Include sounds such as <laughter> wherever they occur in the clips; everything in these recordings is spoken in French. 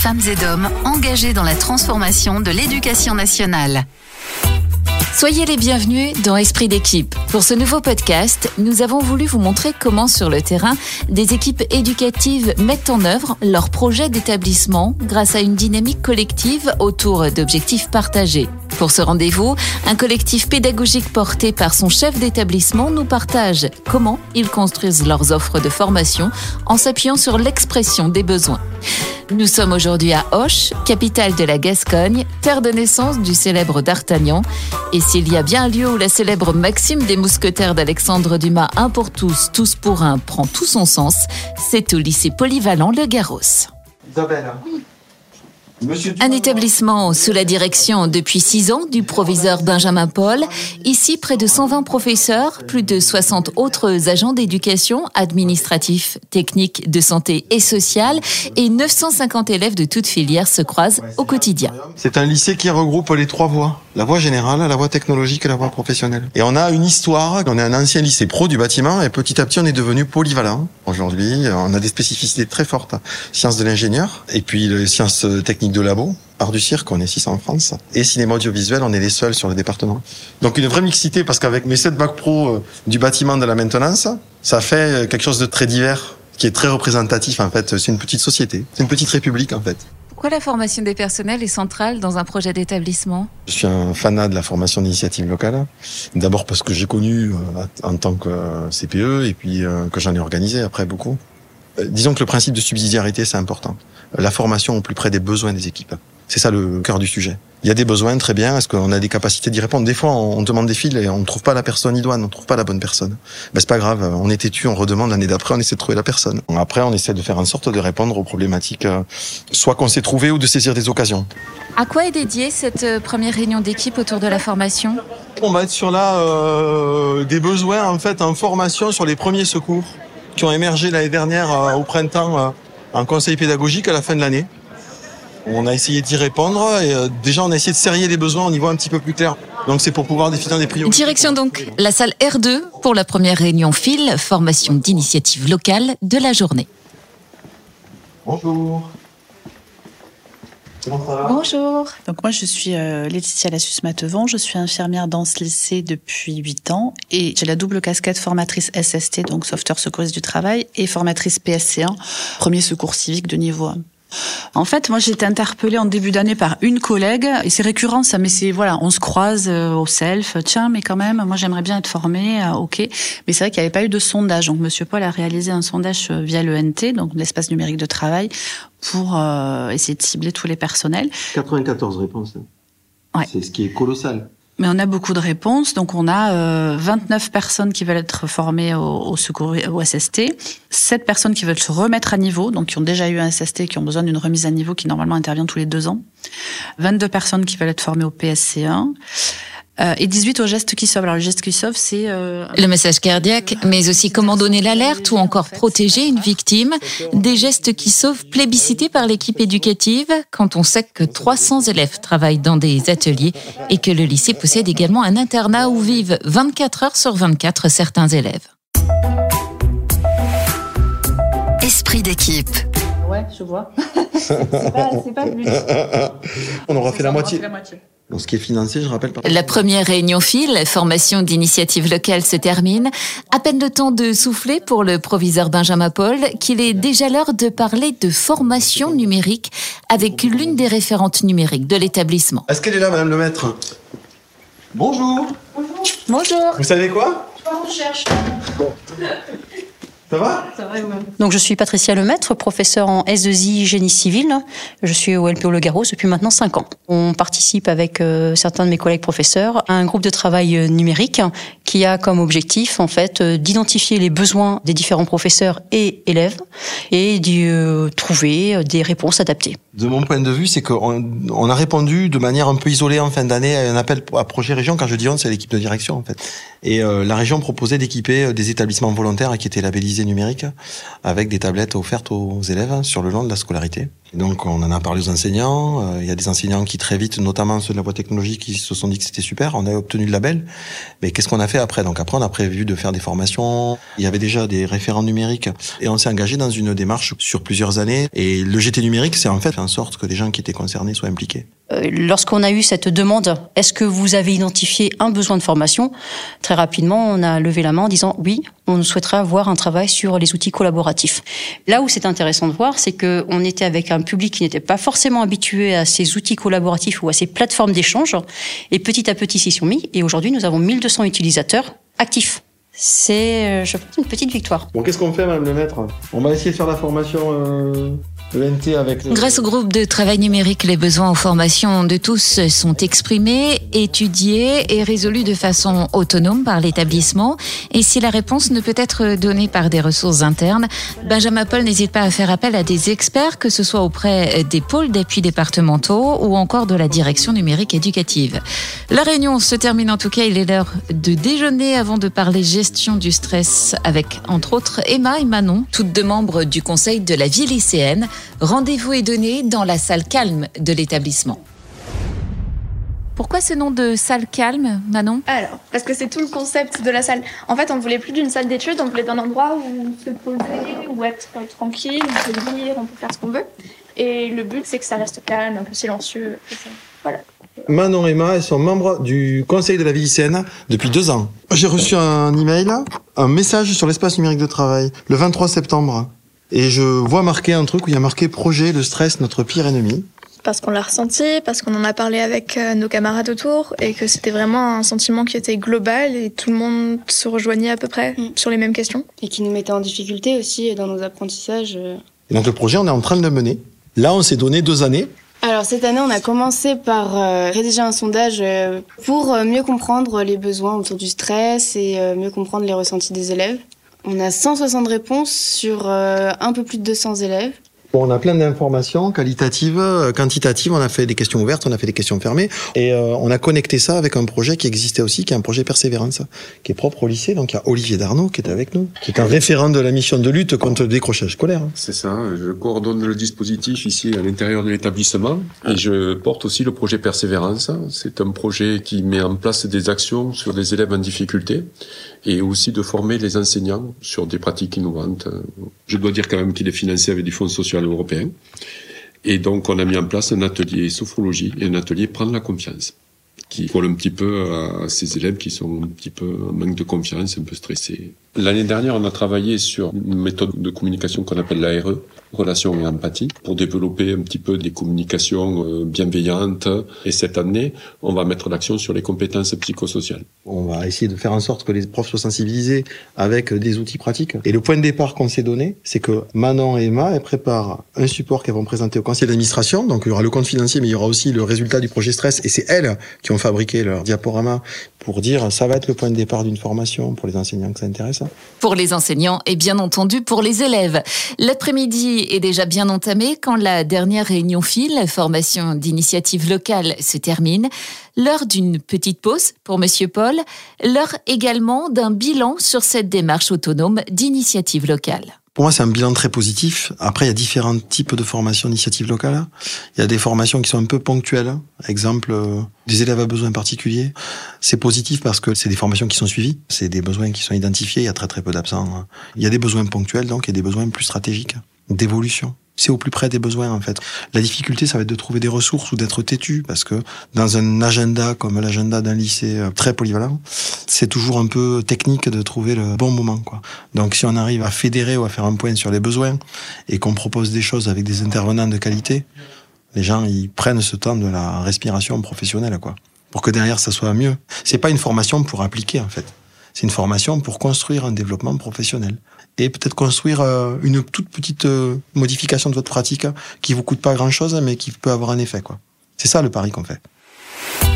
femmes et d'hommes engagés dans la transformation de l'éducation nationale. Soyez les bienvenus dans Esprit d'équipe. Pour ce nouveau podcast, nous avons voulu vous montrer comment sur le terrain, des équipes éducatives mettent en œuvre leurs projets d'établissement grâce à une dynamique collective autour d'objectifs partagés. Pour ce rendez-vous, un collectif pédagogique porté par son chef d'établissement nous partage comment ils construisent leurs offres de formation en s'appuyant sur l'expression des besoins. Nous sommes aujourd'hui à Auch, capitale de la Gascogne, terre de naissance du célèbre D'Artagnan. Et s'il y a bien un lieu où la célèbre Maxime des Mousquetaires d'Alexandre Dumas, un pour tous, tous pour un, prend tout son sens, c'est au lycée polyvalent Le Garros. Un établissement sous la direction depuis six ans du proviseur Benjamin Paul. Ici, près de 120 professeurs, plus de 60 autres agents d'éducation, administratifs, techniques, de santé et sociale, et 950 élèves de toutes filières se croisent au quotidien. C'est un lycée qui regroupe les trois voies. La voie générale, la voie technologique et la voie professionnelle. Et on a une histoire, on est un ancien lycée pro du bâtiment et petit à petit on est devenu polyvalent. Aujourd'hui, on a des spécificités très fortes. Sciences de l'ingénieur et puis les sciences techniques de labo. Art du cirque, on est 600 en France. Et cinéma audiovisuel, on est les seuls sur le département. Donc une vraie mixité parce qu'avec mes 7 bacs pro euh, du bâtiment de la maintenance, ça fait euh, quelque chose de très divers, qui est très représentatif en fait. C'est une petite société, c'est une petite république en fait. Pourquoi la formation des personnels est centrale dans un projet d'établissement? Je suis un fanat de la formation d'initiative locale. D'abord parce que j'ai connu euh, en tant que CPE et puis que j'en ai organisé après beaucoup. Disons que le principe de subsidiarité, c'est important. La formation au plus près des besoins des équipes. C'est ça le cœur du sujet. Il y a des besoins, très bien. Est-ce qu'on a des capacités d'y répondre? Des fois, on demande des fils et on ne trouve pas la personne idoine, on ne trouve pas la bonne personne. Ben, c'est pas grave. On est têtu, on redemande l'année d'après, on essaie de trouver la personne. Après, on essaie de faire en sorte de répondre aux problématiques, soit qu'on s'est trouvé ou de saisir des occasions. À quoi est dédiée cette première réunion d'équipe autour de la formation? On va être sur là euh, des besoins en fait en formation sur les premiers secours qui ont émergé l'année dernière euh, au printemps euh, en conseil pédagogique à la fin de l'année. On a essayé d'y répondre et euh, déjà on a essayé de serrer les besoins au niveau un petit peu plus clair. Donc c'est pour pouvoir définir des priorités. Direction donc la salle R2 pour la première réunion FIL, formation d'initiative locale de la journée. Bonjour. Comment ça va? Bonjour. Donc moi je suis euh, Laetitia Lassus-Matevon, je suis infirmière dans ce lycée depuis 8 ans et j'ai la double casquette formatrice SST, donc sauveteur secouriste du travail, et formatrice PSC1, premier secours civique de niveau 1. En fait, moi, j'ai été interpellée en début d'année par une collègue, et c'est récurrent, ça, mais c'est, voilà, on se croise euh, au self, tiens, mais quand même, moi, j'aimerais bien être formée, euh, ok. Mais c'est vrai qu'il n'y avait pas eu de sondage. Donc, Monsieur Paul a réalisé un sondage euh, via l'ENT, donc l'espace numérique de travail, pour essayer de cibler tous les personnels. 94 réponses. Ouais. C'est ce qui est colossal. Mais on a beaucoup de réponses. Donc, on a euh, 29 personnes qui veulent être formées au, secours, au SST, 7 personnes qui veulent se remettre à niveau, donc qui ont déjà eu un SST, qui ont besoin d'une remise à niveau qui normalement intervient tous les deux ans, 22 personnes qui veulent être formées au PSC1. Euh, et 18 au geste qui sauve. Alors le geste qui sauve, c'est euh... le message cardiaque, mais aussi comment donner l'alerte ou encore protéger une victime. Des gestes qui sauvent plébiscités par l'équipe éducative quand on sait que 300 élèves travaillent dans des ateliers et que le lycée possède également un internat où vivent 24 heures sur 24 certains élèves. Esprit d'équipe. Ouais, je vois. <laughs> c'est pas, pas le but. <laughs> On aura fait la moitié. la moitié. Donc, ce qui est financé, je rappelle. Par... La première réunion FIL, formation d'initiative locale, se termine. À peine le temps de souffler pour le proviseur Benjamin Paul qu'il est déjà l'heure de parler de formation numérique avec l'une des référentes numériques de l'établissement. Est-ce qu'elle est là, Madame le Maître? Bonjour. Bonjour. Vous savez quoi? On cherche. Ça va? Donc je suis Patricia Lemaître, professeure en S2I génie civil. Je suis au LPO Le Garros depuis maintenant 5 ans. On participe avec euh, certains de mes collègues professeurs à un groupe de travail euh, numérique qui a comme objectif en fait euh, d'identifier les besoins des différents professeurs et élèves et d'y euh, trouver des réponses adaptées. De mon point de vue, c'est qu'on on a répondu de manière un peu isolée en fin d'année à un appel à projet région. Quand je dis on, c'est l'équipe de direction en fait. Et euh, la région proposait d'équiper des établissements volontaires qui étaient labellisés numériques avec des tablettes offertes aux élèves sur le long de la scolarité. Donc on en a parlé aux enseignants. Euh, il y a des enseignants qui très vite, notamment ceux de la voie technologique, qui se sont dit que c'était super. On a obtenu le label. Mais qu'est-ce qu'on a fait après? Donc après on a prévu de faire des formations. Il y avait déjà des référents numériques et on s'est engagé dans une démarche sur plusieurs années. Et le GT numérique, c'est en fait en sorte que les gens qui étaient concernés soient impliqués. Euh, lorsqu'on a eu cette demande, est-ce que vous avez identifié un besoin de formation? Très rapidement, on a levé la main en disant oui, on souhaiterait avoir un travail sur les outils collaboratifs. Là où c'est intéressant de voir, c'est qu'on était avec un public qui n'était pas forcément habitué à ces outils collaboratifs ou à ces plateformes d'échange. Et petit à petit, s'y sont mis. Et aujourd'hui, nous avons 1200 utilisateurs actifs. C'est, euh, je pense, une petite victoire. Bon, qu'est-ce qu'on fait, Madame le Maître? On va essayer de faire la formation euh, Grâce au groupe de travail numérique, les besoins en formation de tous sont exprimés, étudiés et résolus de façon autonome par l'établissement. Et si la réponse ne peut être donnée par des ressources internes, Benjamin Paul n'hésite pas à faire appel à des experts, que ce soit auprès des pôles d'appui départementaux ou encore de la direction numérique éducative. La réunion se termine en tout cas, il est l'heure de déjeuner avant de parler gestion du stress avec entre autres Emma et Manon, toutes deux membres du conseil de la vie lycéenne. Rendez-vous est donné dans la salle calme de l'établissement. Pourquoi ce nom de salle calme, Manon? Alors, parce que c'est tout le concept de la salle. En fait, on voulait plus d'une salle d'études, on voulait un endroit où se poser, où être tranquille, on peut lire, on peut faire ce qu'on veut. Et le but, c'est que ça reste calme, un peu silencieux. Voilà. Manon et Emma, elles sont membres du conseil de la vie lycéenne depuis deux ans. J'ai reçu un email, un message sur l'espace numérique de travail, le 23 septembre. Et je vois marqué un truc où il y a marqué projet de stress, notre pire ennemi. Parce qu'on l'a ressenti, parce qu'on en a parlé avec euh, nos camarades autour, et que c'était vraiment un sentiment qui était global et tout le monde se rejoignait à peu près mm. sur les mêmes questions. Et qui nous mettait en difficulté aussi dans nos apprentissages. Euh. Et donc le projet, on est en train de le mener. Là, on s'est donné deux années. Alors cette année, on a commencé par euh, rédiger un sondage pour mieux comprendre les besoins autour du stress et mieux comprendre les ressentis des élèves. On a 160 réponses sur euh, un peu plus de 200 élèves. Bon, on a plein d'informations qualitatives, euh, quantitatives. On a fait des questions ouvertes, on a fait des questions fermées, et euh, on a connecté ça avec un projet qui existait aussi, qui est un projet Persévérance, qui est propre au lycée. Donc il y a Olivier Darnaud qui est avec nous, qui est un référent de la mission de lutte contre le décrochage scolaire. C'est ça. Je coordonne le dispositif ici à l'intérieur de l'établissement, et je porte aussi le projet Persévérance. C'est un projet qui met en place des actions sur des élèves en difficulté et aussi de former les enseignants sur des pratiques innovantes. Je dois dire quand même qu'il est financé avec des fonds sociaux européens. Et donc, on a mis en place un atelier sophrologie et un atelier prendre la confiance qui colle un petit peu à ces élèves qui sont un petit peu en manque de confiance, un peu stressés. L'année dernière, on a travaillé sur une méthode de communication qu'on appelle l'ARE, relation et empathie, pour développer un petit peu des communications euh, bienveillantes. Et cette année, on va mettre l'action sur les compétences psychosociales. On va essayer de faire en sorte que les profs soient sensibilisés avec des outils pratiques. Et le point de départ qu'on s'est donné, c'est que Manon et Emma, elles préparent un support qu'elles vont présenter au conseil d'administration. Donc il y aura le compte financier, mais il y aura aussi le résultat du projet stress. Et c'est elles qui ont fabriqué leur diaporama pour dire ça va être le point de départ d'une formation pour les enseignants que ça intéresse. Pour les enseignants et bien entendu pour les élèves. L'après-midi est déjà bien entamé quand la dernière réunion file, formation d'initiative locale, se termine. L'heure d'une petite pause pour Monsieur Paul, l'heure également d'un bilan sur cette démarche autonome d'initiative locale. Pour moi, c'est un bilan très positif. Après, il y a différents types de formations d'initiative locale. Il y a des formations qui sont un peu ponctuelles. Exemple, euh, des élèves à besoins particuliers. C'est positif parce que c'est des formations qui sont suivies. C'est des besoins qui sont identifiés. Il y a très très peu d'absents. Il y a des besoins ponctuels, donc, et des besoins plus stratégiques, d'évolution c'est au plus près des besoins en fait. La difficulté, ça va être de trouver des ressources ou d'être têtu parce que dans un agenda comme l'agenda d'un lycée euh, très polyvalent, c'est toujours un peu technique de trouver le bon moment quoi. Donc si on arrive à fédérer ou à faire un point sur les besoins et qu'on propose des choses avec des intervenants de qualité, les gens ils prennent ce temps de la respiration professionnelle quoi. Pour que derrière ça soit mieux. C'est pas une formation pour appliquer en fait. C'est une formation pour construire un développement professionnel et peut-être construire euh, une toute petite euh, modification de votre pratique hein, qui vous coûte pas grand-chose mais qui peut avoir un effet quoi. C'est ça le pari qu'on fait.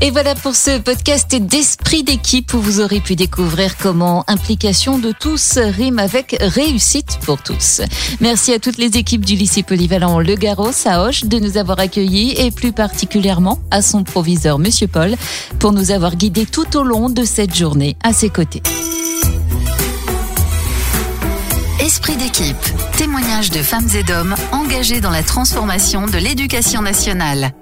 Et voilà pour ce podcast d'esprit d'équipe où vous aurez pu découvrir comment implication de tous rime avec réussite pour tous. Merci à toutes les équipes du lycée polyvalent Le Garros à Hoche de nous avoir accueillis et plus particulièrement à son proviseur Monsieur Paul pour nous avoir guidés tout au long de cette journée à ses côtés. Esprit d'équipe. témoignages de femmes et d'hommes engagés dans la transformation de l'éducation nationale.